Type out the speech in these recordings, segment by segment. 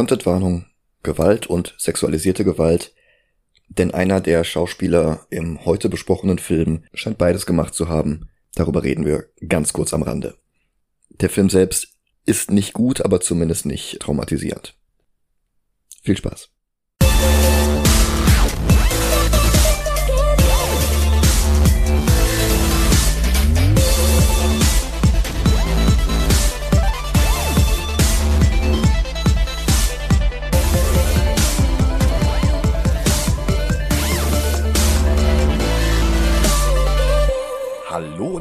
Contentwarnung, Gewalt und sexualisierte Gewalt, denn einer der Schauspieler im heute besprochenen Film scheint beides gemacht zu haben. Darüber reden wir ganz kurz am Rande. Der Film selbst ist nicht gut, aber zumindest nicht traumatisierend. Viel Spaß.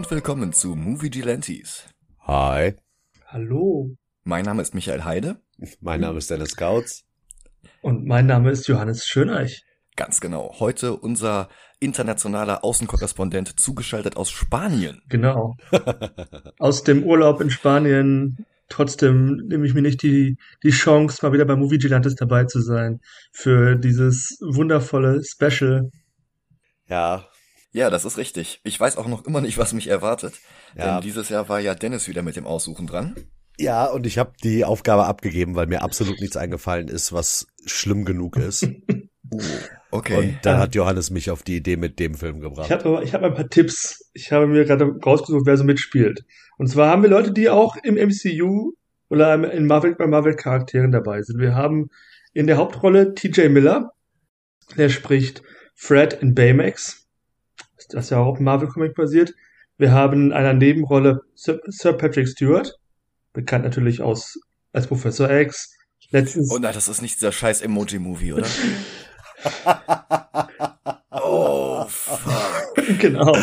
Und willkommen zu Movie Gelantes. Hi, Hallo. Mein Name ist Michael Heide. mein Name ist Dennis Kautz. Und mein Name ist Johannes Schöneich. Ganz genau. Heute unser internationaler Außenkorrespondent zugeschaltet aus Spanien. Genau. Aus dem Urlaub in Spanien. Trotzdem nehme ich mir nicht die, die Chance, mal wieder bei Movie Gilantes dabei zu sein. Für dieses wundervolle Special. Ja, Ja, das ist richtig. Ich weiß auch noch immer nicht, was mich erwartet. Ja. Denn dieses Jahr war ja Dennis wieder mit dem Aussuchen dran. ja, und ich habe die Aufgabe abgegeben, weil mir absolut nichts eingefallen ist, was schlimm genug ist. Uh, okay. Und dann hat Johannes mich auf die Idee mit dem Film Ich gebracht. habe aber, ich habe ein paar Tipps. Ich habe mir gerade rausgesucht, wer so mitspielt. Und zwar haben wir Leute, die auch im MCU oder in Marvel, bei Marvel Charakteren dabei sind. Wir haben in der Hauptrolle TJ Miller. Der spricht Fred in Baymax. Das ist ja auch auf Marvel Comic basiert. Wir haben in einer Nebenrolle Sir, Sir Patrick Stewart. Bekannt natürlich aus, als Professor X. Letztens, Oh nein, das ist nicht dieser scheiß Emoji-Movie, oder? oh, fuck. Genau.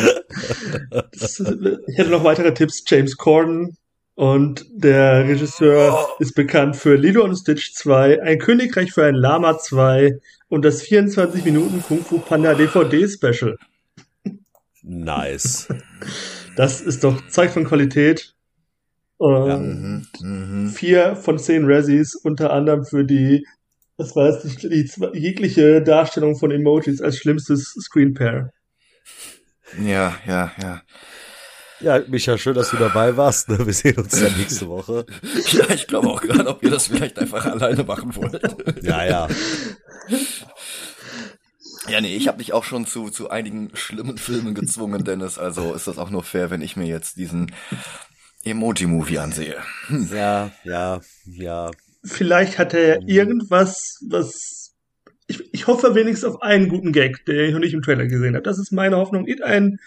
Das, ich hätte noch weitere Tipps. James Corden und der Regisseur ist bekannt für Lilo und Stitch 2, Ein Königreich für ein Lama 2 und das 24 Minuten Kung Fu Panda DVD Special. Nice. Das ist doch Zeug von Qualität. Und Mhm, mhm. Vier von zehn Razzies, unter anderem für die, das war jetzt die, die jegliche Darstellung von Emojis als schlimmstes Screen Pair. Ja, ja, ja. Ja, Micha, schön, dass du dabei warst. Ne? Wir sehen uns ja nächste Woche. Ja, ich glaube auch gerade, ob ihr das vielleicht einfach alleine machen wollt. Ja, ja. Ja, nee, ich habe dich auch schon zu, zu einigen schlimmen Filmen gezwungen, Dennis. Also ist das auch nur fair, wenn ich mir jetzt diesen Emoji-Movie ansehe. Ja, ja, ja. Vielleicht hat er irgendwas, was. Ich, ich hoffe wenigstens auf einen guten Gag, den ich noch nicht im Trailer gesehen habe. Das ist meine Hoffnung. Irgendein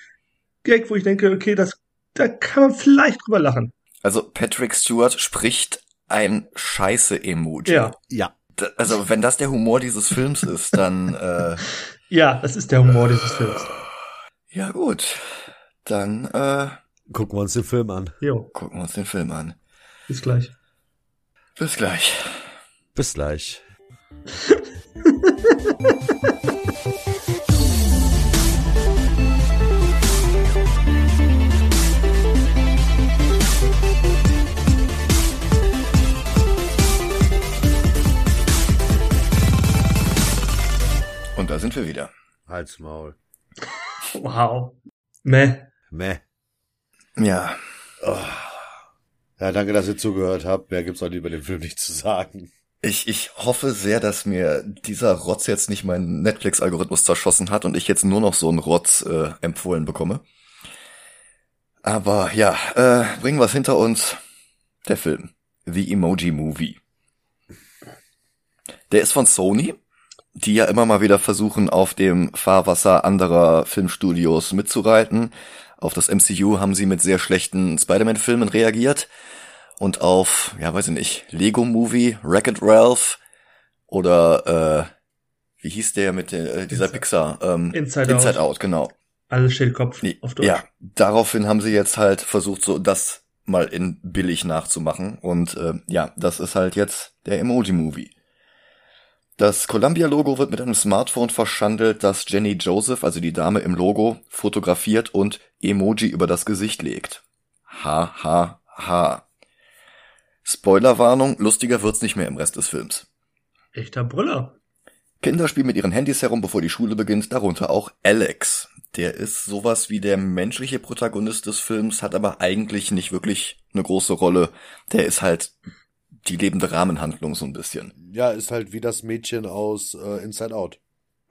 Gag, wo ich denke, okay, das, da kann man vielleicht drüber lachen. Also Patrick Stewart spricht ein Scheiße-Emoji. Ja. Ja. Also wenn das der Humor dieses Films ist, dann äh, Ja, das ist der Humor dieses Films. ja gut. Dann äh, Gucken wir uns den Film an. Jo, gucken wir uns den Film an. bis gleich. Bis gleich. Bis gleich. da sind wir wieder. Halt's Maul. Wow. Meh. Meh. Ja, Ja, danke, dass ihr zugehört habt. Mehr gibt's heute über den Film nicht zu sagen. ich, ich hoffe sehr, dass mir dieser Rotz jetzt nicht meinen Netflix-Algorithmus zerschossen hat und ich jetzt nur noch so einen Rotz äh, empfohlen bekomme. Aber ja, äh, bringen wir es hinter uns. Der Film. The Emoji Movie. Der ist von Sony, die ja immer mal wieder versuchen, auf dem Fahrwasser anderer Filmstudios mitzureiten. Auf das MCU haben sie mit sehr schlechten Spider-Man-Filmen reagiert. Und auf, ja, weiß ich nicht, Lego Movie, Wreck-It Ralph oder, äh, wie hieß der mit der, äh, dieser Inside- Pixar? Ähm, Inside Inside Out. Out, genau. Alles steht Kopf Nee, auf Deutsch. Ja, daraufhin haben sie jetzt halt versucht, so das mal in billig nachzumachen. Und äh, ja, das ist halt jetzt der Emoji-Movie. Das Columbia-Logo wird mit einem Smartphone verschandelt, das Jenny Joseph, also die Dame im Logo, fotografiert und Emoji über das Gesicht legt. Ha, ha, ha. Spoilerwarnung, lustiger wird's nicht mehr im Rest des Films. Echter Brüller. Kinder spielen mit ihren Handys herum, bevor die Schule beginnt, darunter auch Alex. Der ist sowas wie der menschliche Protagonist des Films, hat aber eigentlich nicht wirklich eine große Rolle. Der ist halt die lebende Rahmenhandlung so ein bisschen. Ja, ist halt wie das Mädchen aus äh, Inside Out.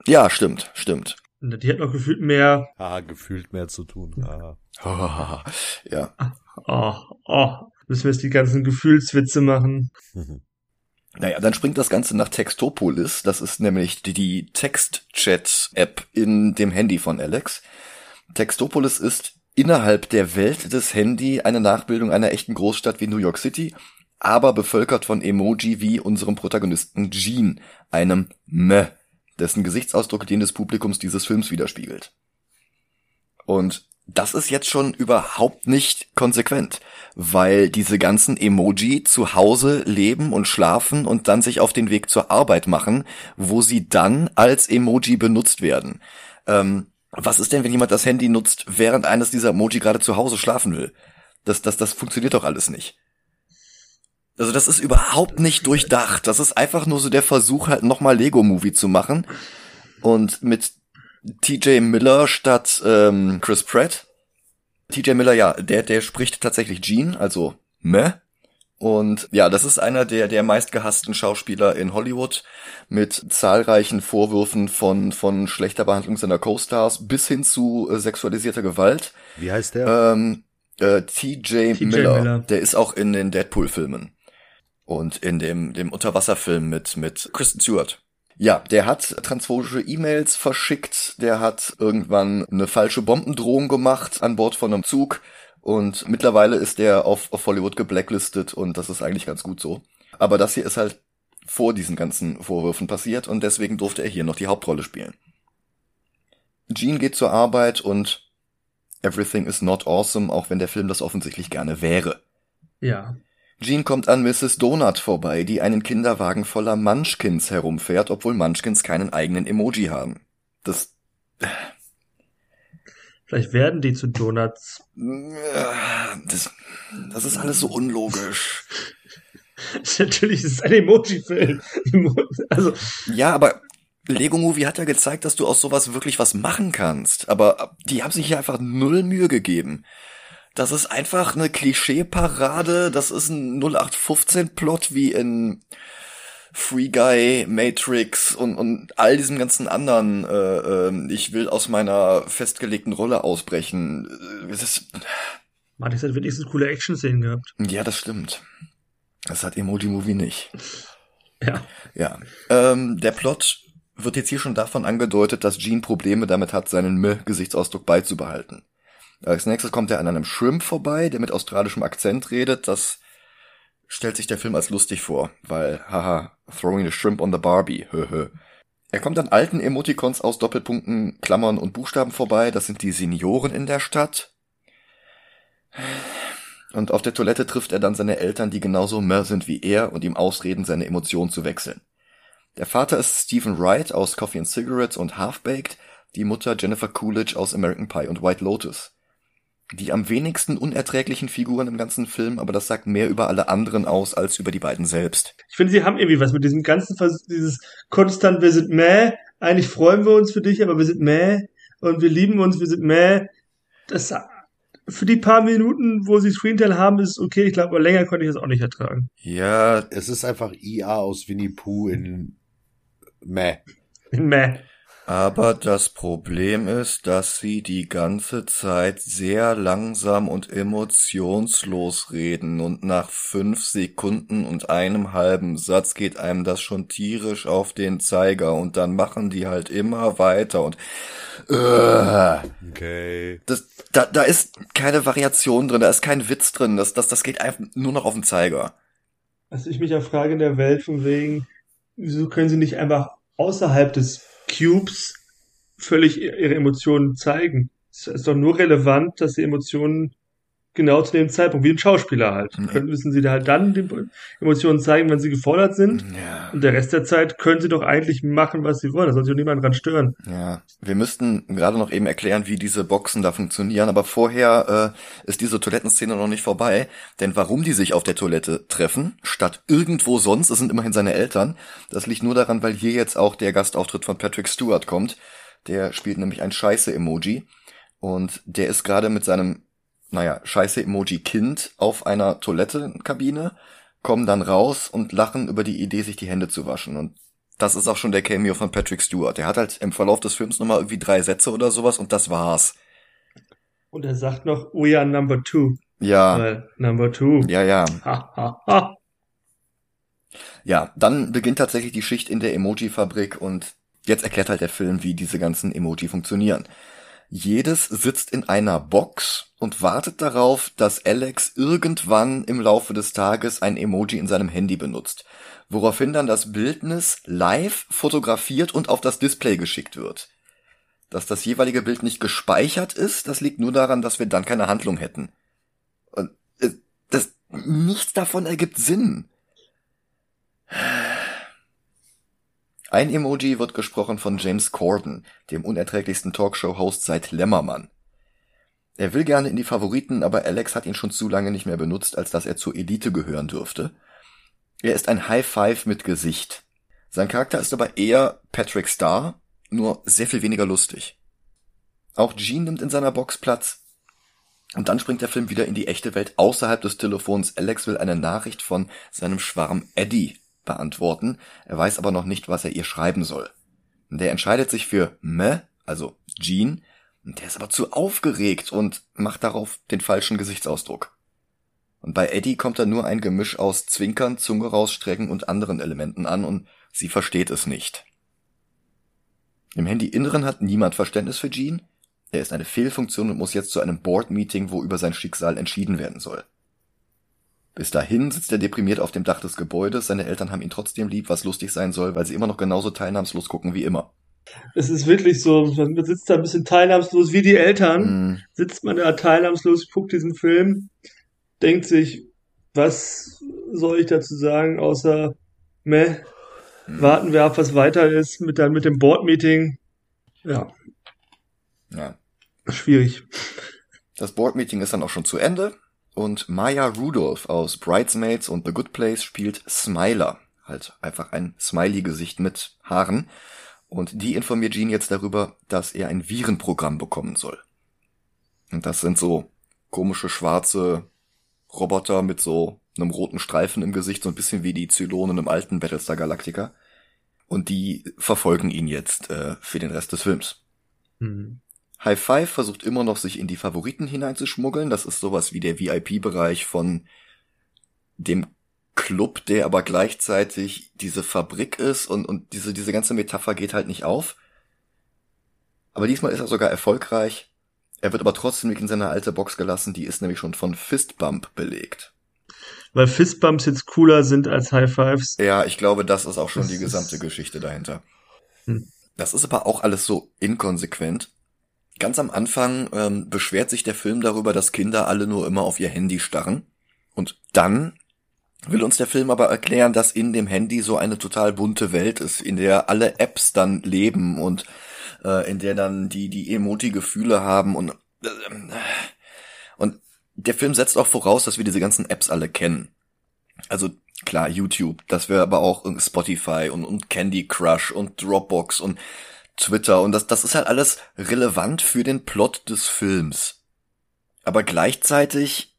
Ja, stimmt, stimmt. Die hat noch gefühlt mehr. Haha, gefühlt mehr zu tun. Haha. ja. Oh, oh. Müssen wir jetzt die ganzen Gefühlswitze machen. Naja, dann springt das Ganze nach Textopolis. Das ist nämlich die, die Text-Chat-App in dem Handy von Alex. Textopolis ist innerhalb der Welt des Handy eine Nachbildung einer echten Großstadt wie New York City, aber bevölkert von Emoji wie unserem Protagonisten Gene, einem M, dessen Gesichtsausdruck den des Publikums dieses Films widerspiegelt. Und das ist jetzt schon überhaupt nicht konsequent, weil diese ganzen Emoji zu Hause leben und schlafen und dann sich auf den Weg zur Arbeit machen, wo sie dann als Emoji benutzt werden. Ähm, was ist denn, wenn jemand das Handy nutzt, während eines dieser Emoji gerade zu Hause schlafen will? Das, das, das funktioniert doch alles nicht. Also das ist überhaupt nicht durchdacht. Das ist einfach nur so der Versuch, halt nochmal Lego-Movie zu machen. Und mit TJ Miller statt ähm, Chris Pratt. TJ Miller, ja, der, der spricht tatsächlich Gene, also Meh. Und ja, das ist einer der, der meistgehassten Schauspieler in Hollywood mit zahlreichen Vorwürfen von, von schlechter Behandlung seiner Co-Stars bis hin zu äh, sexualisierter Gewalt. Wie heißt der? Ähm, äh, TJ, Miller. Miller. Der ist auch in den Deadpool-Filmen. Und in dem, dem Unterwasserfilm mit, mit Kristen Stewart. Ja, der hat transphobische E-Mails verschickt, der hat irgendwann eine falsche Bombendrohung gemacht an Bord von einem Zug und mittlerweile ist der auf, auf Hollywood geblacklistet und das ist eigentlich ganz gut so. Aber das hier ist halt vor diesen ganzen Vorwürfen passiert und deswegen durfte er hier noch die Hauptrolle spielen. Gene geht zur Arbeit und everything is not awesome, auch wenn der Film das offensichtlich gerne wäre. Ja. Gene kommt an Mrs. Donut vorbei, die einen Kinderwagen voller Munchkins herumfährt, obwohl Munchkins keinen eigenen Emoji haben. Das, Vielleicht werden die zu Donuts. das, das ist alles so unlogisch. Natürlich ist es ein Emoji-Film. Also, Ja, aber Lego Movie hat ja gezeigt, dass du aus sowas wirklich was machen kannst. Aber die haben sich hier einfach null Mühe gegeben. Das ist einfach eine Klischee-Parade. Das ist ein 0815-Plot wie in Free Guy, Matrix und, und all diesem ganzen anderen. Äh, äh, ich will aus meiner festgelegten Rolle ausbrechen. Äh, Das ist, Matrix hat wenigstens coole Action-Szenen gehabt. ja, das stimmt. Das hat Emoji Movie nicht. Ja. Ja. Ähm, der Plot wird jetzt hier schon davon angedeutet, dass Gene Probleme damit hat, seinen M-Gesichtsausdruck beizubehalten. Als nächstes kommt er an einem Shrimp vorbei, der mit australischem Akzent redet. Das stellt sich der Film als lustig vor, weil, haha, throwing the shrimp on the Barbie, höhö. Er kommt an alten Emoticons aus Doppelpunkten, Klammern und Buchstaben vorbei. Das sind die Senioren in der Stadt. Und auf der Toilette trifft er dann seine Eltern, die genauso mehr sind wie er und ihm ausreden, seine Emotionen zu wechseln. Der Vater ist Stephen Wright aus Coffee and Cigarettes und Half-Baked, die Mutter Jennifer Coolidge aus American Pie und White Lotus. Die am wenigsten unerträglichen Figuren im ganzen Film, aber das sagt mehr über alle anderen aus als über die beiden selbst. Ich finde, sie haben irgendwie was mit diesem ganzen Vers dieses konstant, wir sind meh, eigentlich freuen wir uns für dich, aber wir sind meh und wir lieben uns, wir sind meh. Das für die paar Minuten, wo sie Screentime haben, ist okay. Ich glaube, aber länger konnte ich das auch nicht ertragen. Ja, Es ist einfach IA aus Winnie Pooh in Meh. Meh. Aber das Problem ist, dass sie die ganze Zeit sehr langsam und emotionslos reden und nach fünf Sekunden und einem halben Satz geht einem das schon tierisch auf den Zeiger und dann machen die halt immer weiter und äh, Okay. das, da, da ist keine Variation drin, da ist kein Witz drin, das, das, das geht einfach nur noch auf den Zeiger. Also ich mich ja frage in der Welt von wegen, wieso können sie nicht einfach außerhalb des Cubes völlig ihre Emotionen zeigen? Es ist doch nur relevant, dass die Emotionen genau zu dem Zeitpunkt, wie ein Schauspieler halt. Mhm. Müssen sie da halt dann die Emotionen zeigen, wenn sie gefordert sind. Ja. Und der Rest der Zeit können sie doch eigentlich machen, was sie wollen. Da soll sich doch niemand dran stören. Ja, wir müssten gerade noch eben erklären, wie diese Boxen da funktionieren, aber vorher äh, ist diese Toilettenszene noch nicht vorbei, denn warum die sich auf der Toilette treffen, statt irgendwo sonst, es sind immerhin seine Eltern, das liegt nur daran, weil hier jetzt auch der Gastauftritt von Patrick Stewart kommt, der spielt nämlich ein Scheiße-Emoji und der ist gerade mit seinem, naja, Scheiße-Emoji-Kind auf einer Toilettenkabine kommen dann raus und lachen über die Idee, sich die Hände zu waschen. Und das ist auch schon der Cameo von Patrick Stewart. Der hat halt im Verlauf des Films nochmal irgendwie drei Sätze oder sowas und das war's. Und er sagt noch, we are number two. Ja. Weil, number two. Ja, ja. Ha, ha, ha. Ja, dann beginnt tatsächlich die Schicht in der Emoji-Fabrik und jetzt erklärt halt der Film, wie diese ganzen Emoji funktionieren. Jedes sitzt in einer Box und wartet darauf, dass Alex irgendwann im Laufe des Tages ein Emoji in seinem Handy benutzt, woraufhin dann das Bildnis live fotografiert und auf das Display geschickt wird. Dass das jeweilige Bild nicht gespeichert ist, das liegt nur daran, dass wir dann keine Handlung hätten. Und äh, das nichts davon ergibt Sinn. Ein Emoji wird gesprochen von James Corden, dem unerträglichsten Talkshow-Host seit Lämmermann. Er will gerne in die Favoriten, aber Alex hat ihn schon zu lange nicht mehr benutzt, als dass er zur Elite gehören dürfte. Er ist ein High Five mit Gesicht. Sein Charakter ist aber eher Patrick Starr, nur sehr viel weniger lustig. Auch Gene nimmt in seiner Box Platz. Und dann springt der Film wieder in die echte Welt außerhalb des Telefons. Alex will eine Nachricht von seinem Schwarm Eddie beantworten. Er weiß aber noch nicht, was er ihr schreiben soll. Der entscheidet sich für Me, also Gene, der ist aber zu aufgeregt und macht darauf den falschen Gesichtsausdruck. Und bei Eddie kommt dann nur ein Gemisch aus Zwinkern, Zunge rausstrecken und anderen Elementen an und sie versteht es nicht. Im Handyinneren hat niemand Verständnis für Gene. Er ist eine Fehlfunktion und muss jetzt zu einem Board-Meeting, wo über sein Schicksal entschieden werden soll. Bis dahin sitzt er deprimiert auf dem Dach des Gebäudes, seine Eltern haben ihn trotzdem lieb, was lustig sein soll, weil sie immer noch genauso teilnahmslos gucken wie immer. Es ist wirklich so, man sitzt da ein bisschen teilnahmslos wie die Eltern, Mm, sitzt man da teilnahmslos, guckt diesen Film, denkt sich, was soll ich dazu sagen, außer meh, mm, warten wir ab, was weiter ist mit, dann mit dem Board-Meeting. Ja, ja. schwierig. Das Board-Meeting ist dann auch schon zu Ende und Maya Rudolph aus Bridesmaids und The Good Place spielt Smiler. Halt einfach ein Smiley-Gesicht mit Haaren. Und die informiert Gene jetzt darüber, dass er ein Virenprogramm bekommen soll. Und das sind so komische schwarze Roboter mit so einem roten Streifen im Gesicht, so ein bisschen wie die Zylonen im alten Battlestar Galactica. Und die verfolgen ihn jetzt äh, für den Rest des Films. Hm. High Five versucht immer noch, sich in die Favoriten hineinzuschmuggeln. Das ist sowas wie der VIP-Bereich von dem Club, der aber gleichzeitig diese Fabrik ist und, und diese, diese ganze Metapher geht halt nicht auf. Aber diesmal ist er sogar erfolgreich. Er wird aber trotzdem nicht in seine alte Box gelassen, die ist nämlich schon von Fistbump belegt. Weil Fistbumps jetzt cooler sind als High Fives. Ja, ich glaube, das ist auch schon Das die gesamte Geschichte dahinter. Hm. Das ist aber auch alles so inkonsequent. Ganz am Anfang ähm, beschwert sich der Film darüber, dass Kinder alle nur immer auf ihr Handy starren. Und dann will uns der Film aber erklären, dass in dem Handy so eine total bunte Welt ist, in der alle Apps dann leben und äh, in der dann die die Emoti-Gefühle haben und äh, und der Film setzt auch voraus, dass wir diese ganzen Apps alle kennen. Also klar, YouTube, dass wir aber auch irgendwie Spotify und, und Candy Crush und Dropbox und Twitter und das, das ist halt alles relevant für den Plot des Films. Aber gleichzeitig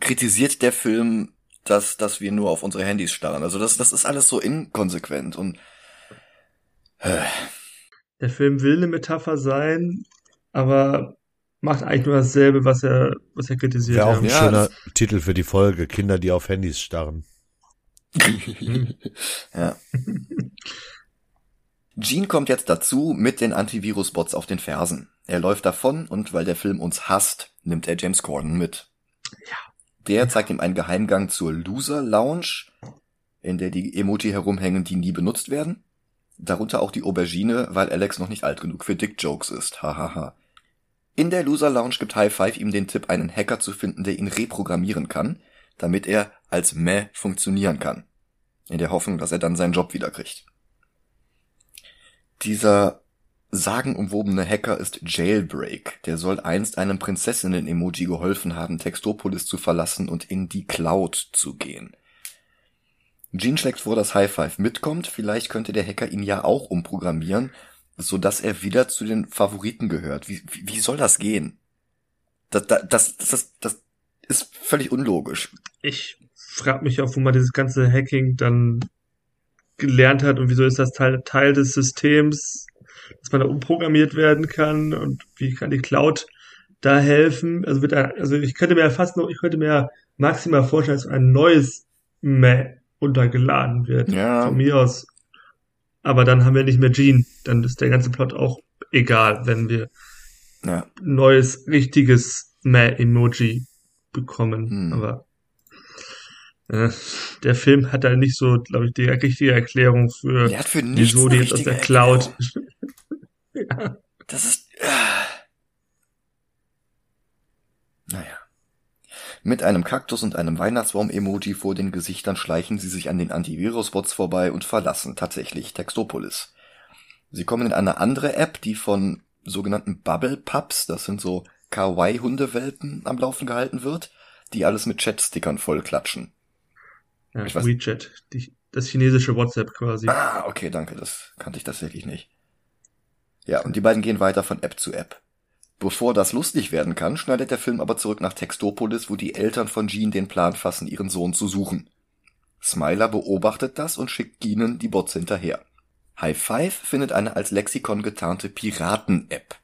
kritisiert der Film, dass, dass wir nur auf unsere Handys starren. Also das, das ist alles so inkonsequent und Der Film will eine Metapher sein, aber macht eigentlich nur dasselbe, was er, was er kritisiert. Wäre auch ein. Ja, schöner Titel für die Folge. Kinder, die auf Handys starren. ja. Gene kommt jetzt dazu mit den Antivirus-Bots auf den Fersen. Er läuft davon und weil der Film uns hasst, nimmt er James Corden mit. Ja. Der zeigt ihm einen Geheimgang zur Loser Lounge, in der die Emoti herumhängen, die nie benutzt werden. Darunter auch die Aubergine, weil Alex noch nicht alt genug für Dick-Jokes ist. Hahaha. In der Loser Lounge gibt High Five ihm den Tipp, einen Hacker zu finden, der ihn reprogrammieren kann, damit er als Meh funktionieren kann. In der Hoffnung, dass er dann seinen Job wiederkriegt. Dieser sagenumwobene Hacker ist Jailbreak. Der soll einst einem Prinzessinnen-Emoji geholfen haben, Textopolis zu verlassen und in die Cloud zu gehen. Gene schlägt vor, dass High Five mitkommt. Vielleicht könnte der Hacker ihn ja auch umprogrammieren, so dass er wieder zu den Favoriten gehört. Wie, wie, wie soll das gehen? Das, das, das, das, das ist völlig unlogisch. Ich frage mich auch, wo man dieses ganze Hacking dann gelernt hat und wieso ist das Teil, Teil des Systems, dass man da umprogrammiert werden kann und wie kann die Cloud da helfen? Also, wird da, also ich könnte mir ja fast noch, ich könnte mir maximal vorstellen, dass ein neues Meh untergeladen wird. Ja. Von mir aus. Aber dann haben wir nicht mehr Gene. Dann ist der ganze Plot auch egal, wenn wir Ja. neues, richtiges Meh-Emoji bekommen. Hm. Aber der Film hat da nicht so, glaube ich, die richtige Erklärung für, Der hat für wieso die jetzt aus der Cloud. Erklärung. Das ist. Ah. Naja. Mit einem Kaktus und einem Weihnachtsbaum-Emoji vor den Gesichtern schleichen sie sich an den Antivirus-Bots vorbei und verlassen tatsächlich Textopolis. Sie kommen in eine andere App, die von sogenannten Bubble Pups, das sind so Kawaii-Hundewelpen, am Laufen gehalten wird, die alles mit Chat-Stickern vollklatschen. Ja, Ich weiß- WeChat, die, das chinesische WhatsApp quasi. Ah, okay, danke, das kannte ich tatsächlich nicht. Ja, und die beiden gehen weiter von App zu App. Bevor das lustig werden kann, schneidet der Film aber zurück nach Textopolis, wo die Eltern von Jean den Plan fassen, ihren Sohn zu suchen. Smiler beobachtet das und schickt Keenan die Bots hinterher. High Five findet eine als Lexikon getarnte Piraten-App.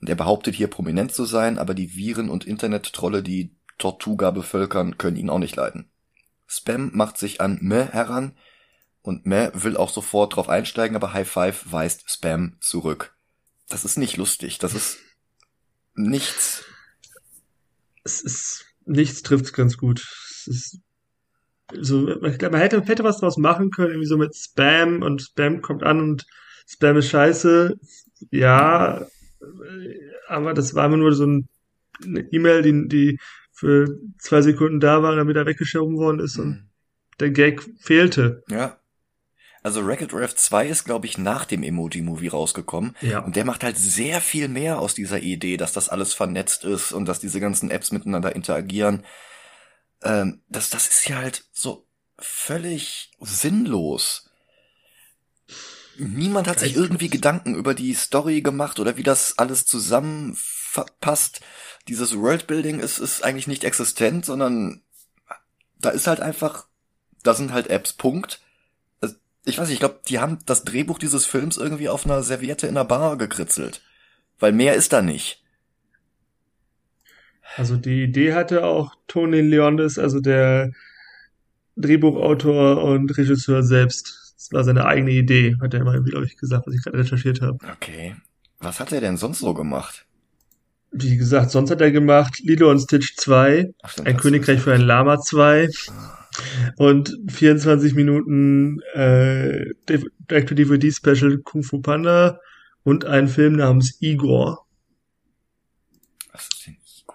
Und er behauptet hier prominent zu sein, aber die Viren und Internet-Trolle, die Tortuga bevölkern, können ihn auch nicht leiden. Spam macht sich an Meh heran, und Meh will auch sofort drauf einsteigen, aber High Five weist Spam zurück. Das ist nicht lustig, das ist nichts. Es ist, nichts trifft's ganz gut. Es ist, so, ich glaube, man hätte, hätte was draus machen können, irgendwie so mit Spam und Spam kommt an und Spam ist scheiße. Ja, aber das war immer nur so ein, eine E-Mail, die, die für zwei Sekunden da war, damit er weggeschoben worden ist und der Gag fehlte. Ja. Also Wreck-It Ralph 2 ist, glaube ich, nach dem Emoji-Movie rausgekommen. Ja. Und der macht halt sehr viel mehr aus dieser Idee, dass das alles vernetzt ist und dass diese ganzen Apps miteinander interagieren. Ähm, das, das ist ja halt so völlig sinnlos. Niemand hat sich irgendwie Gedanken über die Story gemacht oder wie das alles zusammenpasst. Dieses Worldbuilding ist, ist eigentlich nicht existent, sondern da ist halt einfach, da sind halt Apps, Punkt. Ich weiß nicht, ich glaube, die haben das Drehbuch dieses Films irgendwie auf einer Serviette in einer Bar gekritzelt. Weil mehr ist da nicht. Also die Idee hatte auch Tony Leondis, also der Drehbuchautor und Regisseur selbst. Das war seine eigene Idee, hat er immer, glaube ich, gesagt, was ich gerade recherchiert habe. Okay. Was hat er denn sonst so gemacht? Wie gesagt, sonst hat er gemacht Lilo und Stitch 2, Ach, stimmt, Ein Königreich für ein Lama 2 und 24 Minuten äh, Direct-to-DVD-Special Kung Fu Panda und einen Film namens Igor,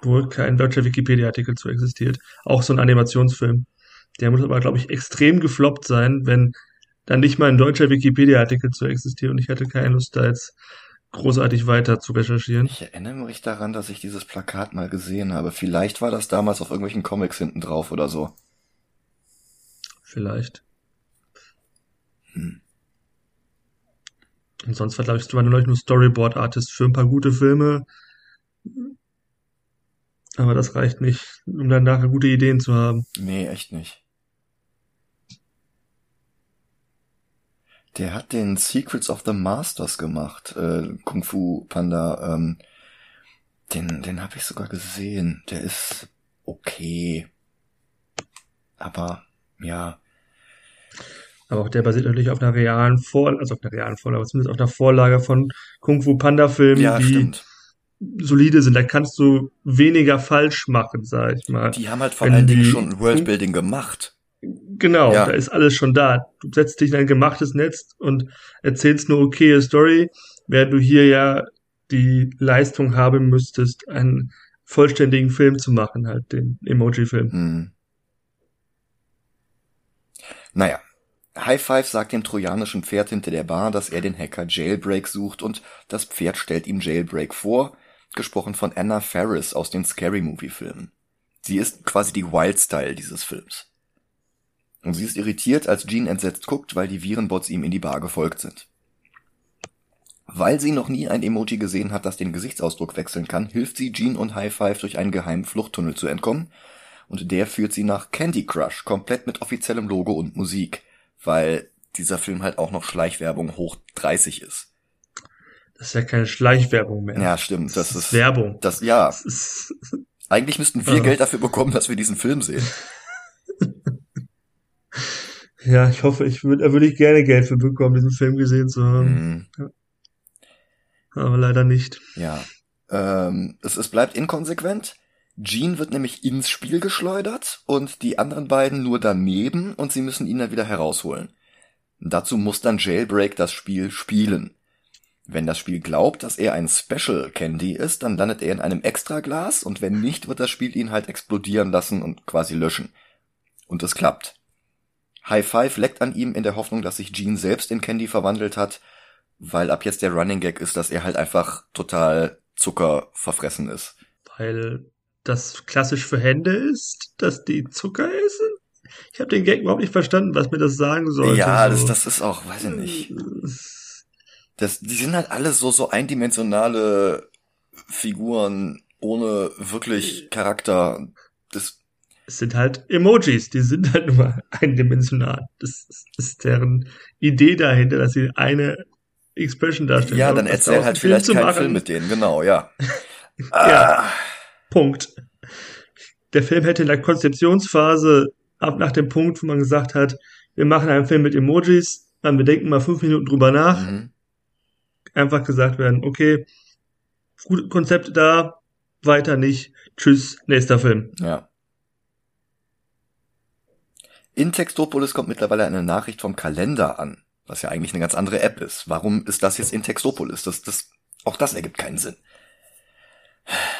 wo kein deutscher Wikipedia-Artikel zu existiert. Auch so ein Animationsfilm. Der muss aber, glaube ich, extrem gefloppt sein, wenn dann nicht mal ein deutscher Wikipedia-Artikel zu existiert und ich hatte keine Lust, da jetzt großartig weiter zu recherchieren. Ich erinnere mich daran, dass ich dieses Plakat mal gesehen habe. Vielleicht war das damals auf irgendwelchen Comics hinten drauf oder so. Vielleicht. Hm. Und sonst war, glaube ich, war neulich nur Storyboard-Artist für ein paar gute Filme. Aber das reicht nicht, um dann nachher gute Ideen zu haben. Nee, echt nicht. Der hat den Secrets of the Masters gemacht, äh, Kung Fu Panda. Ähm, den, den habe ich sogar gesehen. Der ist okay. Aber ja, Aber auch der basiert natürlich auf einer realen Vor, also auf einer realen Vorlage, aber zumindest auf einer Vorlage von Kung Fu Panda Filmen, ja, die stimmt. solide sind. Da kannst du weniger falsch machen, sag ich mal. Die haben halt vor wenn allen Dingen schon Worldbuilding gemacht. Genau, Ja. da ist alles schon da. Du setzt dich in ein gemachtes Netz und erzählst eine okaye Story, während du hier ja die Leistung haben müsstest, einen vollständigen Film zu machen, halt den Emoji-Film. Hm. Naja. High Five sagt dem trojanischen Pferd hinter der Bar, dass er den Hacker Jailbreak sucht und das Pferd stellt ihm Jailbreak vor, gesprochen von Anna Faris aus den Scary Movie Filmen. Sie ist quasi die Wildstyle dieses Films. Und sie ist irritiert, als Jean entsetzt guckt, weil die Virenbots ihm in die Bar gefolgt sind. Weil sie noch nie ein Emoji gesehen hat, das den Gesichtsausdruck wechseln kann, hilft sie Jean und High Five durch einen geheimen Fluchttunnel zu entkommen und der führt sie nach Candy Crush, komplett mit offiziellem Logo und Musik, weil dieser Film halt auch noch Schleichwerbung hoch 30 ist. Das ist ja keine Schleichwerbung mehr. Ja, stimmt. Das, Das ist ist Werbung. Das ja. Das ist, Eigentlich müssten wir Ja. Geld dafür bekommen, dass wir diesen Film sehen. ja, ich hoffe, ich würde, da würde ich gerne Geld für bekommen, diesen Film gesehen zu haben. Hm, Aber leider nicht. ja. Ähm, es, es bleibt inkonsequent. Gene wird nämlich ins Spiel geschleudert und die anderen beiden nur daneben und sie müssen ihn dann wieder herausholen. Dazu muss dann Jailbreak das Spiel spielen. Wenn das Spiel glaubt, dass er ein Special Candy ist, dann landet er in einem Extraglas und wenn nicht, wird das Spiel ihn halt explodieren lassen und quasi löschen. Und es klappt. High Five leckt an ihm in der Hoffnung, dass sich Gene selbst in Candy verwandelt hat, weil ab jetzt der Running Gag ist, dass er halt einfach total Zucker verfressen ist. Weil das klassisch für Hände ist, dass die Zucker essen? Ich habe den Gag überhaupt nicht verstanden, was mir das sagen sollte. ja, das, so. das ist auch, weiß ich nicht. Das, die sind halt alle so, so eindimensionale Figuren ohne wirklich Charakter. Das, Es sind halt Emojis, die sind halt nur eindimensional. Das ist, ist deren Idee dahinter, dass sie eine Expression darstellen. ja, dann erzähl halt Film vielleicht zu keinen Film mit denen, genau, ja. Ja. Ah, Punkt. Der Film hätte in der Konzeptionsphase ab nach dem Punkt, wo man gesagt hat, wir machen einen Film mit Emojis, dann wir denken mal fünf Minuten drüber nach, mhm. einfach gesagt werden, okay, gute Konzepte da, weiter nicht, tschüss, nächster Film. Ja. In Textopolis kommt mittlerweile eine Nachricht vom Kalender an, was ja eigentlich eine ganz andere App ist. Warum ist das jetzt in Textopolis? Das, das, auch das ergibt keinen Sinn.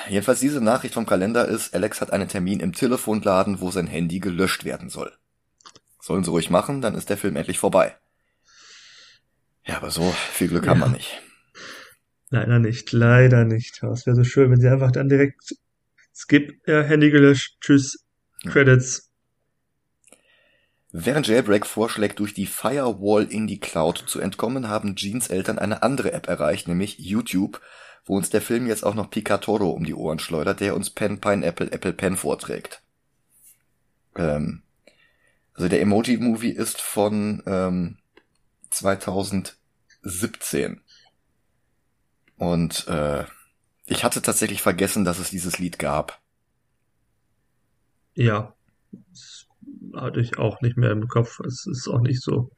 Jedenfalls diese Nachricht vom Kalender ist, Alex hat einen Termin im Telefonladen, wo sein Handy gelöscht werden soll. Sollen sie ruhig machen, dann ist der Film endlich vorbei. Ja, aber so viel Glück haben Ja. wir nicht. Leider nicht, leider nicht. Es wäre so schön, wenn sie einfach dann direkt skip, ja, Handy gelöscht, tschüss. Credits. Während Jailbreak vorschlägt, durch die Firewall in die Cloud zu entkommen, haben Jeans Eltern eine andere App erreicht, nämlich YouTube, wo uns der Film jetzt auch noch Picatoro um die Ohren schleudert, der uns Pen Pineapple Apple Pen vorträgt. Ähm, also der Emoji-Movie ist von ähm, 2017. Und äh, ich hatte tatsächlich vergessen, dass es dieses Lied gab. Ja, hatte ich auch nicht mehr im Kopf. Es ist auch nicht so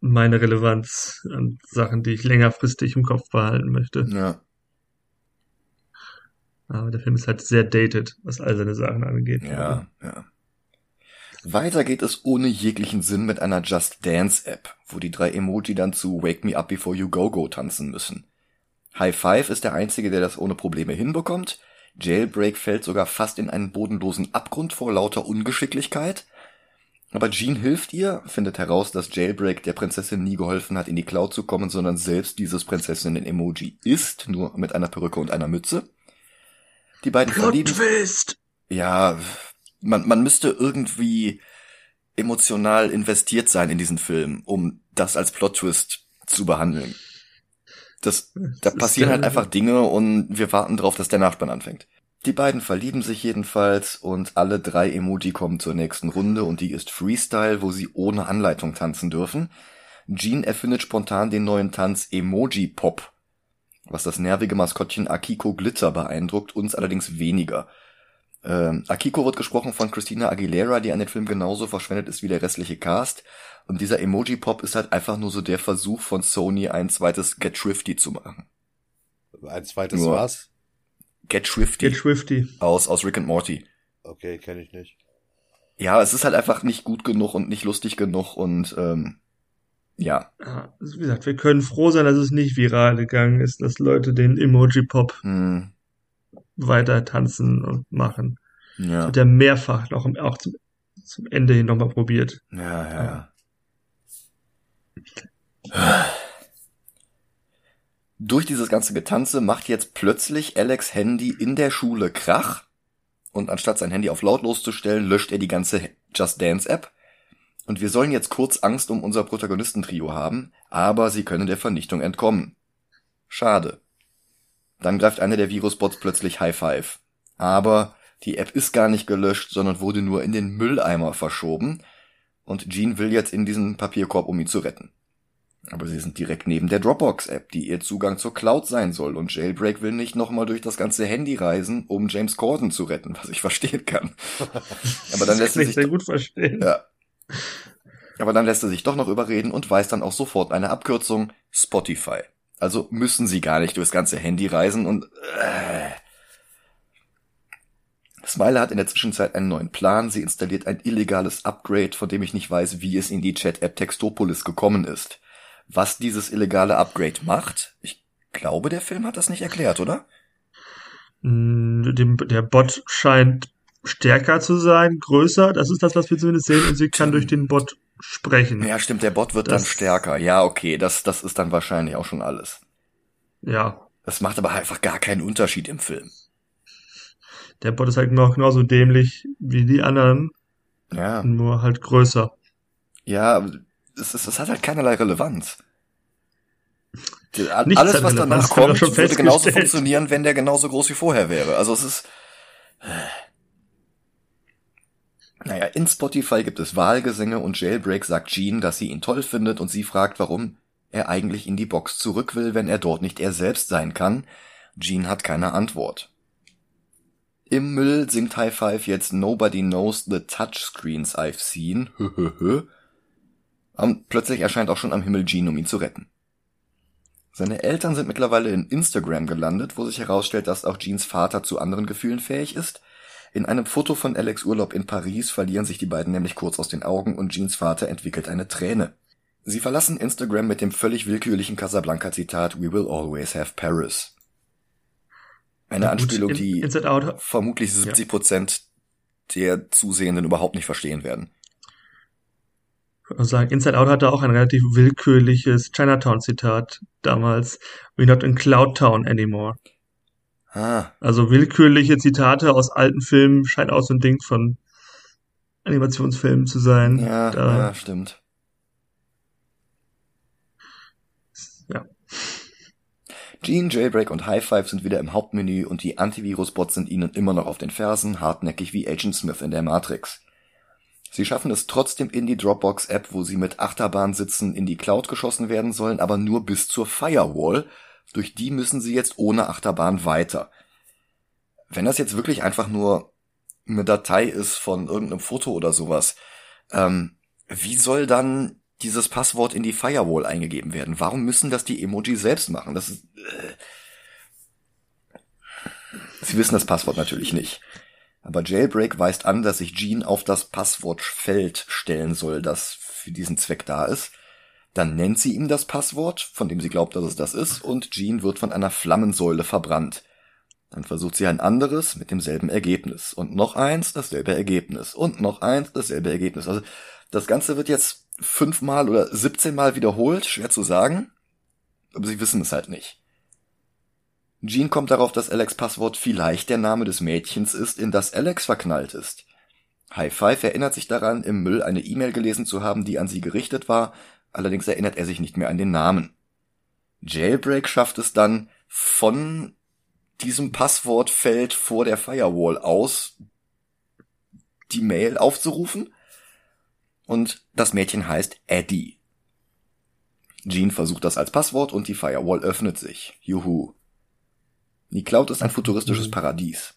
meine Relevanz an Sachen, die ich längerfristig im Kopf behalten möchte. Ja. Aber der Film ist halt sehr dated, was all seine Sachen angeht. Ja, ja. Weiter geht es ohne jeglichen Sinn mit einer Just Dance App, wo die drei Emoji dann zu Wake Me Up Before You Go Go tanzen müssen. High Five ist der einzige, der das ohne Probleme hinbekommt. Jailbreak fällt sogar fast in einen bodenlosen Abgrund vor lauter Ungeschicklichkeit. Aber Jean hilft ihr, findet heraus, dass Jailbreak der Prinzessin nie geholfen hat, in die Cloud zu kommen, sondern selbst dieses Prinzessinnen-Emoji ist, nur mit einer Perücke und einer Mütze. Die beiden Plot verlieben Twist! ja, man, man müsste irgendwie emotional investiert sein in diesen Film, um das als Plot-Twist zu behandeln. Das, da passieren halt einfach Dinge und wir warten drauf, dass der Nachspann anfängt. Die beiden verlieben sich jedenfalls und alle drei Emoji kommen zur nächsten Runde und die ist Freestyle, wo sie ohne Anleitung tanzen dürfen. Jean erfindet spontan den neuen Tanz Emoji Pop, was das nervige Maskottchen Akiko Glitzer beeindruckt, uns allerdings weniger. Ähm, Akiko wird gesprochen von Christina Aguilera, die an den Film genauso verschwendet ist wie der restliche Cast. Und dieser Emoji-Pop ist halt einfach nur so der Versuch von Sony, ein zweites Get Shrifty zu machen. Ein zweites Nur- was? Get Shrifty Get Swifty. aus, aus Rick and Morty. Okay, kenne ich nicht. Ja, es ist halt einfach nicht gut genug und nicht lustig genug und ähm, ja, Ja, also wie gesagt, wir können froh sein, dass es nicht viral gegangen ist, dass Leute den Emoji-Pop hm, weiter tanzen und machen. ja, Hat er mehrfach noch auch zum, zum Ende hin nochmal probiert. ja, ja, ja. Durch dieses ganze Getanze macht jetzt plötzlich Alex Handy in der Schule Krach und anstatt sein Handy auf lautlos zu stellen, löscht er die ganze Just Dance App. Und wir sollen jetzt kurz Angst um unser Protagonistentrio haben, aber sie können der Vernichtung entkommen. Schade. Dann greift einer der Virusbots plötzlich High Five. Aber Die App ist gar nicht gelöscht, sondern wurde nur in den Mülleimer verschoben. Und Jean will jetzt in diesen Papierkorb, um ihn zu retten. Aber sie sind direkt neben der Dropbox-App, die ihr Zugang zur Cloud sein soll. Und Jailbreak will nicht nochmal durch das ganze Handy reisen, um James Corden zu retten, was ich verstehen kann. Aber dann lässt er sich sehr gut verstehen. ja. Aber dann lässt er sich doch noch überreden und weiß dann auch sofort eine Abkürzung Spotify. Also müssen sie gar nicht durchs ganze Handy reisen und äh. Smiler hat in der Zwischenzeit einen neuen Plan. Sie installiert ein illegales Upgrade, von dem ich nicht weiß, wie es in die Chat-App Textopolis gekommen ist. Was dieses illegale Upgrade macht, ich glaube, der Film hat das nicht erklärt, oder? Mm, der Bot scheint stärker zu sein, größer. Das ist das, was wir zumindest sehen. Und sie kann durch den Bot sprechen. Ja, stimmt, der Bot wird Das- dann stärker. Ja, okay, das, das ist dann wahrscheinlich auch schon alles. Ja. Das macht aber einfach gar keinen Unterschied im Film. Der Bot ist halt noch genauso dämlich wie die anderen, Ja, nur halt größer. ja, aber es, es, es hat halt keinerlei Relevanz. Die- a- Alles, was danach kommt, würde genauso funktionieren, wenn der genauso groß wie vorher wäre. Also es ist... Naja, in Spotify gibt es Wahlgesänge und Jailbreak sagt Jean, dass sie ihn toll findet und sie fragt, warum er eigentlich in die Box zurück will, wenn er dort nicht er selbst sein kann. Jean hat keine Antwort. Im Müll singt High Five jetzt Nobody Knows the Touchscreens I've Seen. Und plötzlich erscheint auch schon am Himmel Jean, um ihn zu retten. Seine Eltern sind mittlerweile in Instagram gelandet, wo sich herausstellt, dass auch Jeans Vater zu anderen Gefühlen fähig ist. In einem Foto von Alex Urlaub in Paris verlieren sich die beiden nämlich kurz aus den Augen und Jeans Vater entwickelt eine Träne. Sie verlassen Instagram mit dem völlig willkürlichen Casablanca-Zitat We will always have Paris. Eine Anspielung, die vermutlich 70 Prozent der Zusehenden überhaupt nicht verstehen werden. Sagen, Inside Out hatte auch ein relativ willkürliches Chinatown-Zitat damals. We're not in Cloud Town anymore. Ah, Also willkürliche Zitate aus alten Filmen scheint auch so ein Ding von Animationsfilmen zu sein. ja, Da, ja, stimmt. ja. Gene, Jailbreak und High Five sind wieder im Hauptmenü und die Antivirus-Bots sind ihnen immer noch auf den Fersen, hartnäckig wie Agent Smith in der Matrix. Sie schaffen es trotzdem in die Dropbox-App, wo sie mit Achterbahn sitzen, in die Cloud geschossen werden sollen, aber nur bis zur Firewall. Durch die müssen sie jetzt ohne Achterbahn weiter. Wenn das jetzt wirklich einfach nur eine Datei ist von irgendeinem Foto oder sowas, ähm, wie soll dann dieses Passwort in die Firewall eingegeben werden? Warum müssen das die Emoji selbst machen? Das ist, äh Sie wissen das Passwort natürlich nicht. Aber Jailbreak weist an, dass sich Jean auf das Passwortfeld stellen soll, das für diesen Zweck da ist. Dann nennt sie ihm das Passwort, von dem sie glaubt, dass es das ist, und Jean wird von einer Flammensäule verbrannt. Dann versucht sie ein anderes mit demselben Ergebnis. Und noch eins, dasselbe Ergebnis. Und noch eins, dasselbe Ergebnis. Also das Ganze wird jetzt fünfmal oder 17 Mal wiederholt, schwer zu sagen. Aber sie wissen es halt nicht. Jean kommt darauf, dass Alex Passwort vielleicht der Name des Mädchens ist, in das Alex verknallt ist. High Five erinnert sich daran, im Müll eine E-Mail gelesen zu haben, die an sie gerichtet war, allerdings erinnert er sich nicht mehr an den Namen. Jailbreak schafft es dann, von diesem Passwortfeld vor der Firewall aus die Mail aufzurufen und das Mädchen heißt Eddie. Jean versucht das als Passwort und die Firewall öffnet sich. Juhu. Die Cloud ist ein futuristisches Paradies.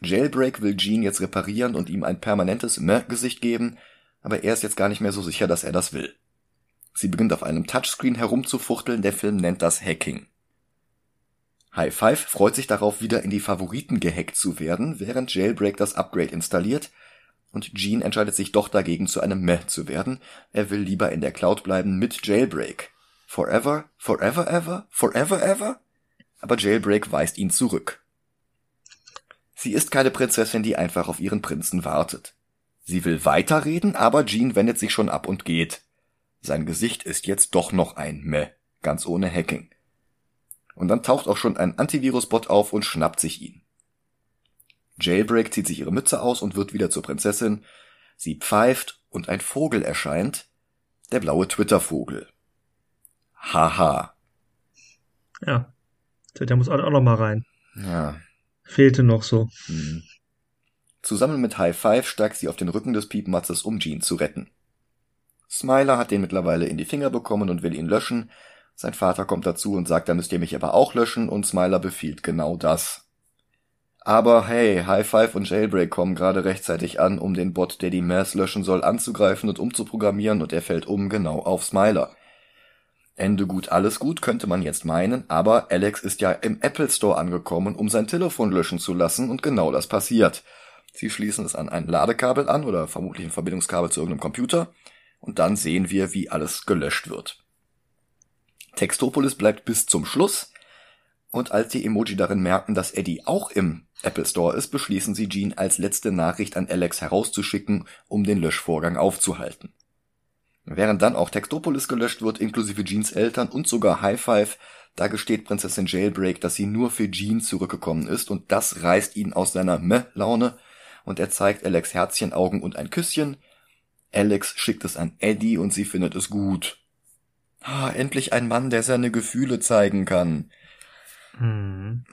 Jailbreak will Jean jetzt reparieren und ihm ein permanentes Meh-Gesicht geben, aber er ist jetzt gar nicht mehr so sicher, dass er das will. Sie beginnt auf einem Touchscreen herumzufuchteln, der Film nennt das Hacking. High Five freut sich darauf, wieder in die Favoriten gehackt zu werden, während Jailbreak das Upgrade installiert, und Jean entscheidet sich doch dagegen, zu einem Meh zu werden. Er will lieber in der Cloud bleiben mit Jailbreak. Forever, forever ever, forever ever? Aber Jailbreak weist ihn zurück. Sie ist keine Prinzessin, die einfach auf ihren Prinzen wartet. Sie will weiterreden, aber Jean wendet sich schon ab und geht. Sein Gesicht ist jetzt doch noch ein Meh, ganz ohne Hacking. Und dann taucht auch schon ein Antivirus-Bot auf und schnappt sich ihn. Jailbreak zieht sich ihre Mütze aus und wird wieder zur Prinzessin. Sie pfeift und ein Vogel erscheint. Der blaue Twitter-Vogel. Haha. Ja. Der muss auch noch mal rein. Ja. Fehlte noch so. Hm. Zusammen mit High Five steigt sie auf den Rücken des Piepmatzes, um Jean zu retten. Smiler hat den mittlerweile in die Finger bekommen und will ihn löschen. Sein Vater kommt dazu und sagt, da müsst ihr mich aber auch löschen und Smiler befiehlt genau das. Aber hey, High Five und Jailbreak kommen gerade rechtzeitig an, um den Bot, der die Mass löschen soll, anzugreifen und umzuprogrammieren und er fällt um genau auf Smiler. Ende gut, alles gut, könnte man jetzt meinen, aber Alex ist ja im Apple Store angekommen, um sein Telefon löschen zu lassen und genau das passiert. Sie schließen es an ein Ladekabel an oder vermutlich ein Verbindungskabel zu irgendeinem Computer und dann sehen wir, wie alles gelöscht wird. Textopolis bleibt bis zum Schluss und als die Emoji darin merken, dass Eddie auch im Apple Store ist, beschließen sie Jean als letzte Nachricht an Alex herauszuschicken, um den Löschvorgang aufzuhalten. Während dann auch Textopolis gelöscht wird, inklusive Jeans Eltern und sogar High Five, da gesteht Prinzessin Jailbreak, dass sie nur für Jean zurückgekommen ist und das reißt ihn aus seiner Meh-Laune und er zeigt Alex Herzchenaugen und ein Küsschen. Alex schickt es an Eddie und sie findet es gut. Ah, endlich ein Mann, der seine Gefühle zeigen kann. Hm.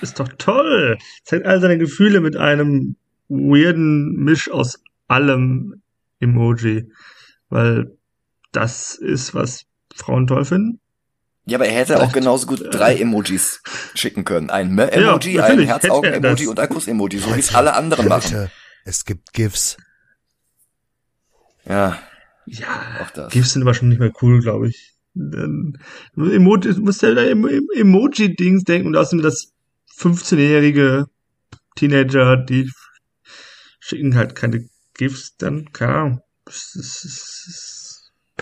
Ist doch toll. Zeigt all seine Gefühle mit einem weirden Misch aus allem Emoji. Weil das ist, was Frauen toll finden. Ja, aber er hätte Vielleicht. auch genauso gut drei Emojis schicken können. Ein Me-Emoji, ja, ein Herzaugen-Emoji und ein Kuss-Emoji, so wie es alle anderen machen. Es gibt GIFs. Ja. Ja, auch das. GIFs sind aber schon nicht mehr cool, glaube ich. Emoji, du musst ja da Emoji-Dings denken und außerdem das 15-jährige Teenager, die schicken halt keine GIFs, dann, keine Ahnung.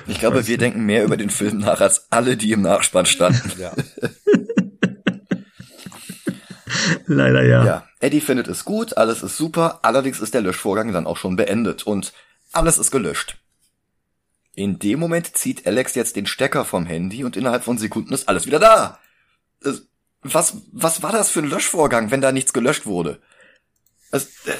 Ich glaube, wir denken mehr über den Film nach als alle, die im Nachspann standen. Ja. Leider ja. Ja, Eddie findet es gut, alles ist super, allerdings ist der Löschvorgang dann auch schon beendet und alles ist gelöscht. In dem Moment zieht Alex jetzt den Stecker vom Handy und innerhalb von Sekunden ist alles wieder da. Was, was war das für ein Löschvorgang, wenn da nichts gelöscht wurde? Es, äh,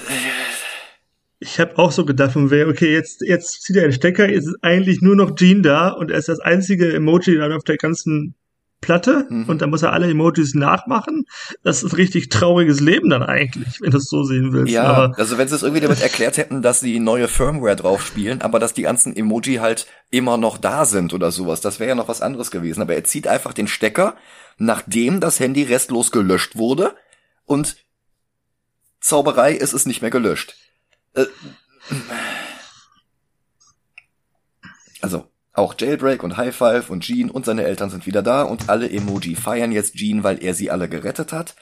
ich habe auch so gedacht, von wer, okay, jetzt, jetzt zieht er den Stecker, jetzt ist eigentlich nur noch Gene da und er ist das einzige Emoji dann auf der ganzen Platte mhm. und dann muss er alle Emojis nachmachen. Das ist ein richtig trauriges Leben dann eigentlich, wenn du es so sehen willst. Ja, aber also wenn sie es irgendwie damit erklärt hätten, dass sie neue Firmware drauf spielen, aber dass die ganzen Emoji halt immer noch da sind oder sowas, das wäre ja noch was anderes gewesen. Aber er zieht einfach den Stecker, nachdem das Handy restlos gelöscht wurde und Zauberei ist es nicht mehr gelöscht. Äh, also, auch Jailbreak und High Five und Gene und seine Eltern sind wieder da und alle Emoji feiern jetzt Gene, weil er sie alle gerettet hat.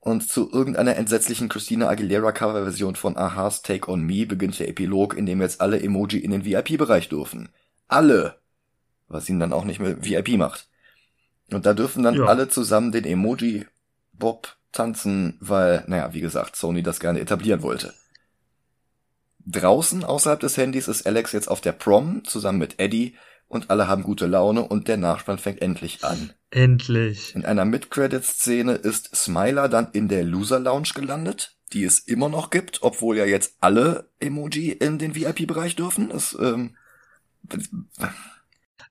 Und zu irgendeiner entsetzlichen Christina Aguilera Coverversion von Aha's Take on Me beginnt der Epilog, in dem jetzt alle Emoji in den VIP-Bereich dürfen. Alle! Was ihn dann auch nicht mehr VIP macht. Und da dürfen dann ja. alle zusammen den Emoji Bob tanzen, weil, naja, wie gesagt, Sony das gerne etablieren wollte. Draußen außerhalb des Handys ist Alex jetzt auf der Prom zusammen mit Eddie und alle haben gute Laune und der Nachspann fängt endlich an. Endlich. In einer Mid-Credits-Szene ist Smiler dann in der Loser Lounge gelandet, die es immer noch gibt, obwohl ja jetzt alle Emoji in den VIP-Bereich dürfen. Das, ähm,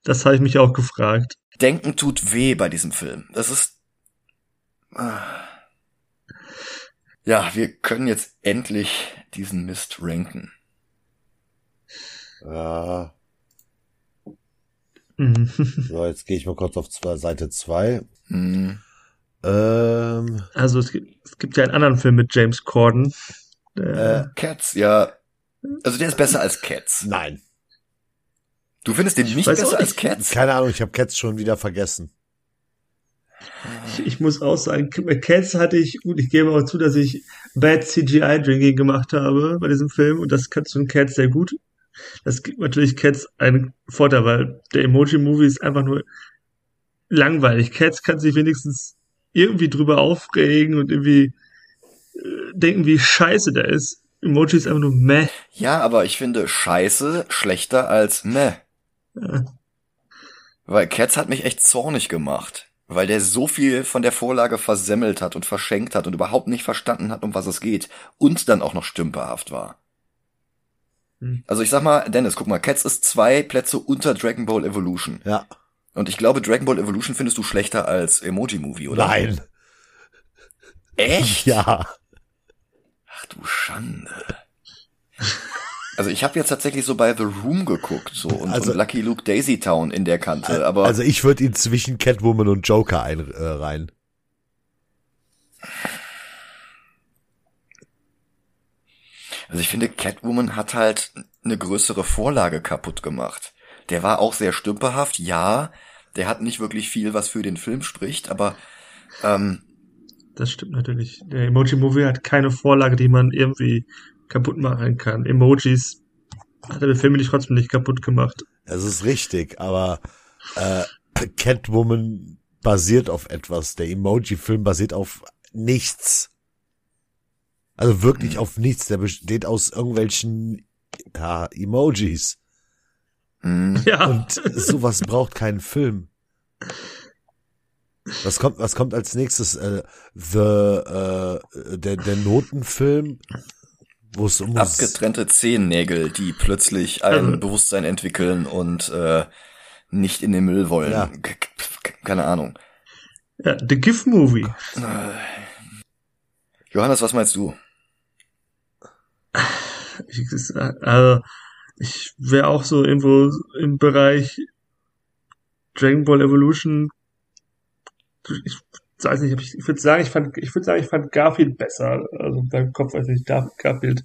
das habe ich mich auch gefragt. Denken tut weh bei diesem Film. Das ist. Ah. Ja, wir können jetzt endlich diesen Mist ranken. Ja. so, jetzt gehe ich mal kurz auf Seite 2. Mhm. Ähm, also es gibt, es gibt ja einen anderen Film mit James Corden. Äh, Cats, ja. Also der ist besser als Cats. Nein. Du findest den nicht besser als Cats? Keine Ahnung, ich habe Cats schon wieder vergessen. Ich, ich muss auch sagen, Cats hatte ich, gut, ich gebe auch zu, dass ich Bad CGI Drinking gemacht habe bei diesem Film und das kannst du in Cats sehr gut. Das gibt natürlich Cats einen Vorteil, weil der Emoji-Movie ist einfach nur langweilig. Cats kann sich wenigstens irgendwie drüber aufregen und irgendwie äh, denken, wie scheiße der ist. Emoji ist einfach nur meh. Ja, aber ich finde scheiße schlechter als meh. Ja. Weil Cats hat mich echt zornig gemacht weil der so viel von der Vorlage versemmelt hat und verschenkt hat und überhaupt nicht verstanden hat, um was es geht und dann auch noch stümperhaft war. Hm. Also ich sag mal, Dennis, guck mal, Cats ist zwei Plätze unter Dragon Ball Evolution. Ja. Und ich glaube, Dragon Ball Evolution findest du schlechter als Emoji Movie, oder? Nein. Echt? Ja. Ach du Schande. Also ich habe jetzt tatsächlich so bei The Room geguckt so und, Also- und Lucky Luke Daisy Town in der Kante, aber also ich würde ihn zwischen Catwoman und Joker ein, äh, rein. Also ich finde, Catwoman hat halt eine größere Vorlage kaputt gemacht. Der war auch sehr stümperhaft, ja. Der hat nicht wirklich viel, was für den Film spricht, aber ähm, Das stimmt natürlich. Der Emoji-Movie hat keine Vorlage, die man irgendwie kaputt machen kann. Emojis hat er den Film nicht trotzdem nicht kaputt gemacht. Das ist richtig, aber äh, Catwoman basiert auf etwas. Der Emoji-Film basiert auf nichts. Also wirklich auf nichts. Der besteht aus irgendwelchen ja, Emojis. mh, Ja. Und sowas braucht keinen Film. Was kommt, was kommt als nächstes? Äh, the, äh, der, der Notenfilm, wo es um abgetrennte Zehennägel, die plötzlich ein Bewusstsein entwickeln und äh, nicht in den Müll wollen. Ja. Keine Ahnung. ja The GIF-Movie. Johannes, was meinst du? Ich, also, ich wäre auch so irgendwo im Bereich Dragon Ball Evolution. Ich weiß nicht, ich, ich würde sagen, ich fand, ich würde sagen, ich fand Garfield besser. Also beim Kopf, als ich Gar- Garfield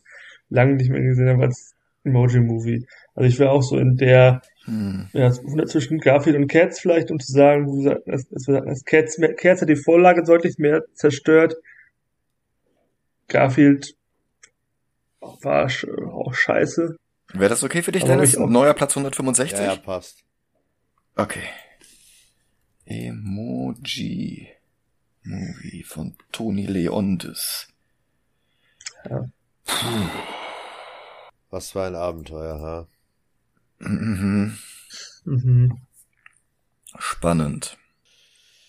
lange nicht mehr gesehen habe als Emoji-Movie. Also ich wäre auch so in der, Hm. ja, zwischen Garfield und Cats vielleicht, um zu sagen, dass, dass, Cats, Cats hat die Vorlage deutlich mehr zerstört. Garfield war auch scheiße. Wäre das okay für dich, Dennis? ich auch- Neuer Platz 165? Ja, ja, passt. Okay. Emoji Movie von Toni Leondes. Was für ein Abenteuer, ha? Mhm. Mhm. Spannend.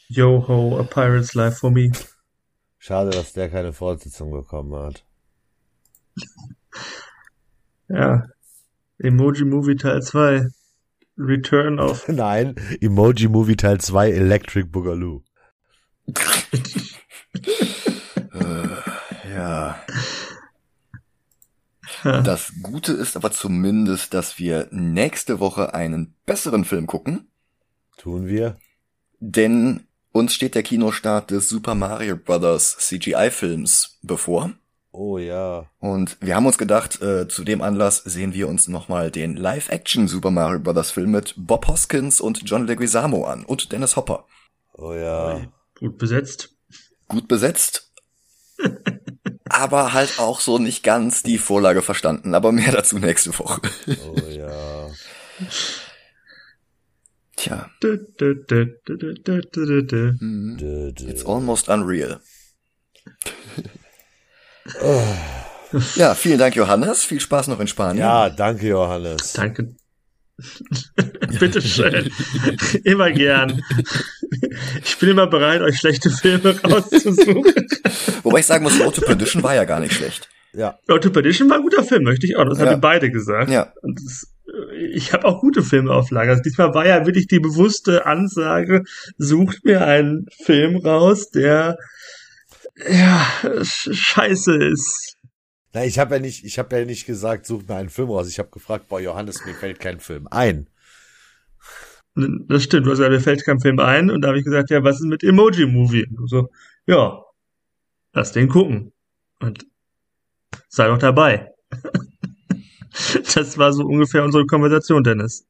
Yo ho, a pirate's life for me. Schade, dass der keine Fortsetzung bekommen hat. Ja. Emoji Movie Teil 2. Return of. Nein, Emoji Movie Teil 2 Electric Boogaloo. Äh, ja. Das Gute ist aber zumindest, dass wir nächste Woche einen besseren Film gucken, Tun wir? denn uns steht der Kinostart des Super Mario Bros. CGI-Films bevor. Oh ja. Und wir haben uns gedacht, äh, zu dem Anlass sehen wir uns nochmal den Live-Action Super Mario Bros. Film mit Bob Hoskins und John Leguizamo an und Dennis Hopper. Oh ja. Gut besetzt. Gut besetzt, aber halt auch so nicht ganz die Vorlage verstanden. Aber mehr dazu nächste Woche. Oh ja. Tja, it's almost unreal. Oh. Ja, vielen Dank, Johannes. Viel Spaß noch in Spanien. Ja, danke Johannes. Danke. Bitteschön. immer gern. Ich bin immer bereit, euch schlechte Filme rauszusuchen. Wobei ich sagen muss, Road to Perdition war ja gar nicht schlecht. Ja, Road to Perdition war ein guter Film, möchte ich auch. Das Ja. haben wir beide gesagt. Ja, Und das, äh, ich habe auch gute Filme auf Lager. Also diesmal war ja wirklich die bewusste Ansage, sucht mir einen Film raus, der ja sch- scheiße ist. Na, ich habe ja nicht, ich habe ja nicht gesagt, such mir einen Film raus. Ich habe gefragt, boah, Johannes, mir fällt kein Film ein. Das stimmt, du hast gesagt, mir fällt kein Film ein. Und da habe ich gesagt, ja, was ist mit Emoji Movie? Und du so, ja, lass den gucken. Und sei doch dabei. Das war so ungefähr unsere Konversation, Dennis.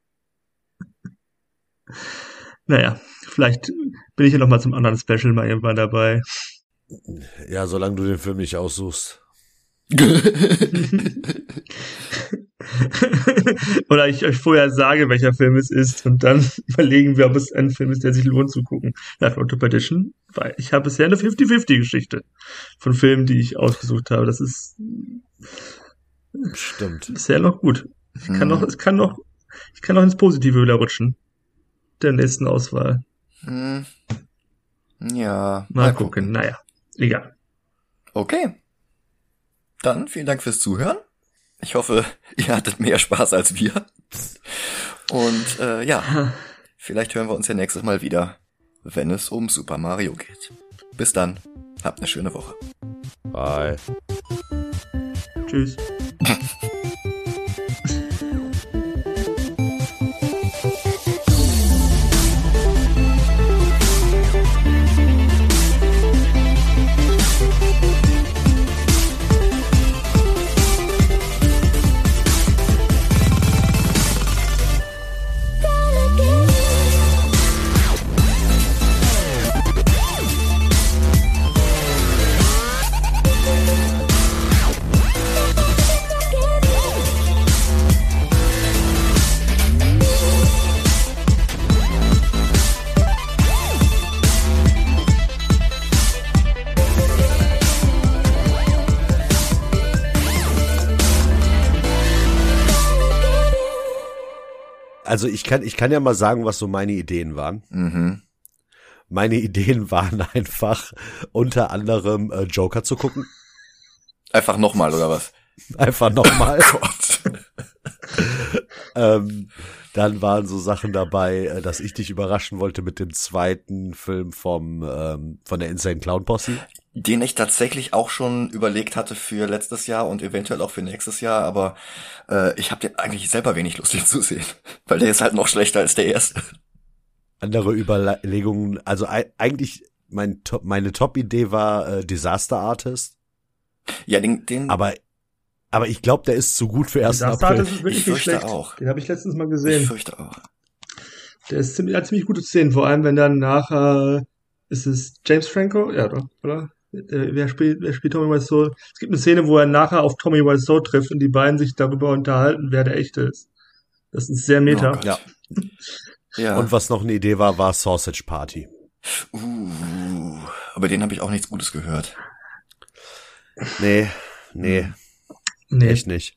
Naja, vielleicht bin ich ja noch mal zum anderen Special mal irgendwann dabei. Ja, solange du den Film nicht aussuchst. Oder ich euch vorher sage, welcher Film es ist und dann überlegen wir, ob es ein Film ist, der sich lohnt zu gucken. Nach Road to weil ich habe bisher eine 50-50-Geschichte von Filmen, die ich ausgesucht habe. Das ist Stimmt. bisher noch gut. Ich kann Mhm. noch, es kann noch, ich kann noch ins Positive wieder rutschen. Der nächsten Auswahl. Hm. Ja, Mal, gucken. Naja, egal. Okay. Dann vielen Dank fürs Zuhören. Ich hoffe, ihr hattet mehr Spaß als wir. Und äh, ja, vielleicht hören wir uns ja nächstes Mal wieder, wenn es um Super Mario geht. Bis dann. Habt eine schöne Woche. Bye. Tschüss. Also ich kann, ich kann ja mal sagen, was so meine Ideen waren. Mhm. Meine Ideen waren einfach unter anderem äh, Joker zu gucken. Einfach nochmal, oder was? Einfach nochmal. Gott. ähm, dann waren so Sachen dabei, äh, dass ich dich überraschen wollte mit dem zweiten Film vom ähm, von der Insane Clown Posse. Den ich tatsächlich auch schon überlegt hatte für letztes Jahr und eventuell auch für nächstes Jahr, aber äh, ich habe den eigentlich selber wenig Lust, den zu sehen. Weil der ist halt noch schlechter als der erste. Andere Überlegungen, also ei- eigentlich mein Top, meine Top-Idee war äh, Disaster Artist, Ja, den, den aber aber ich glaube, der ist zu gut für 1. Das April. ist wirklich Ich nicht fürchte schlecht. auch. Den habe ich letztens mal ich gesehen. fürchte auch. Der ist ziemlich, hat ziemlich gute Szenen, vor allem wenn dann nachher ist es James Franco, ja doch, oder? Äh, Wer spielt, wer spielt Tommy Wiseau? Es gibt eine Szene, wo er nachher auf Tommy Wiseau trifft und die beiden sich darüber unterhalten, wer der echte ist. Das ist sehr meta. Oh. Ja. Ja. Und was noch eine Idee war, war Sausage Party. uh, aber den habe ich auch nichts Gutes gehört. Nee, nee, nee. echt nicht.